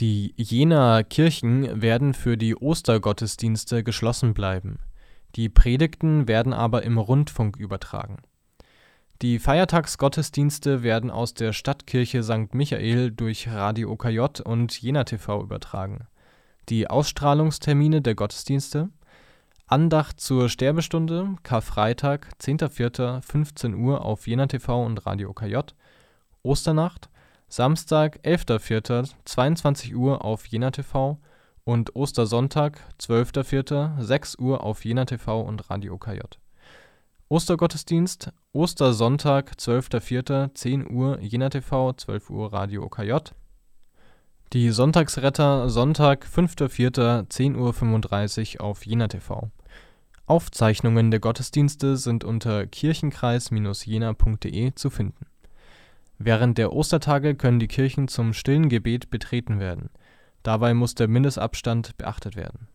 Die Jenaer Kirchen werden für die Ostergottesdienste geschlossen bleiben. Die Predigten werden aber im Rundfunk übertragen. Die Feiertagsgottesdienste werden aus der Stadtkirche St. Michael durch Radio OKJ und Jena TV übertragen. Die Ausstrahlungstermine der Gottesdienste Andacht zur Sterbestunde, Karfreitag, 10.04., 15 Uhr auf Jena TV und Radio OKJ. Osternacht, Samstag, 11.04., 22 Uhr auf Jena TV und Ostersonntag, 12.04., 6 Uhr auf Jena TV und Radio OKJ. Ostergottesdienst, Ostersonntag, 12.04., 10 Uhr Jena TV, 12 Uhr Radio OKJ. Die Sonntagsretter, Sonntag, 5.04., 10.35 Uhr auf Jena TV. Aufzeichnungen der Gottesdienste sind unter kirchenkreis-jena.de zu finden. Während der Ostertage können die Kirchen zum stillen Gebet betreten werden. Dabei muss der Mindestabstand beachtet werden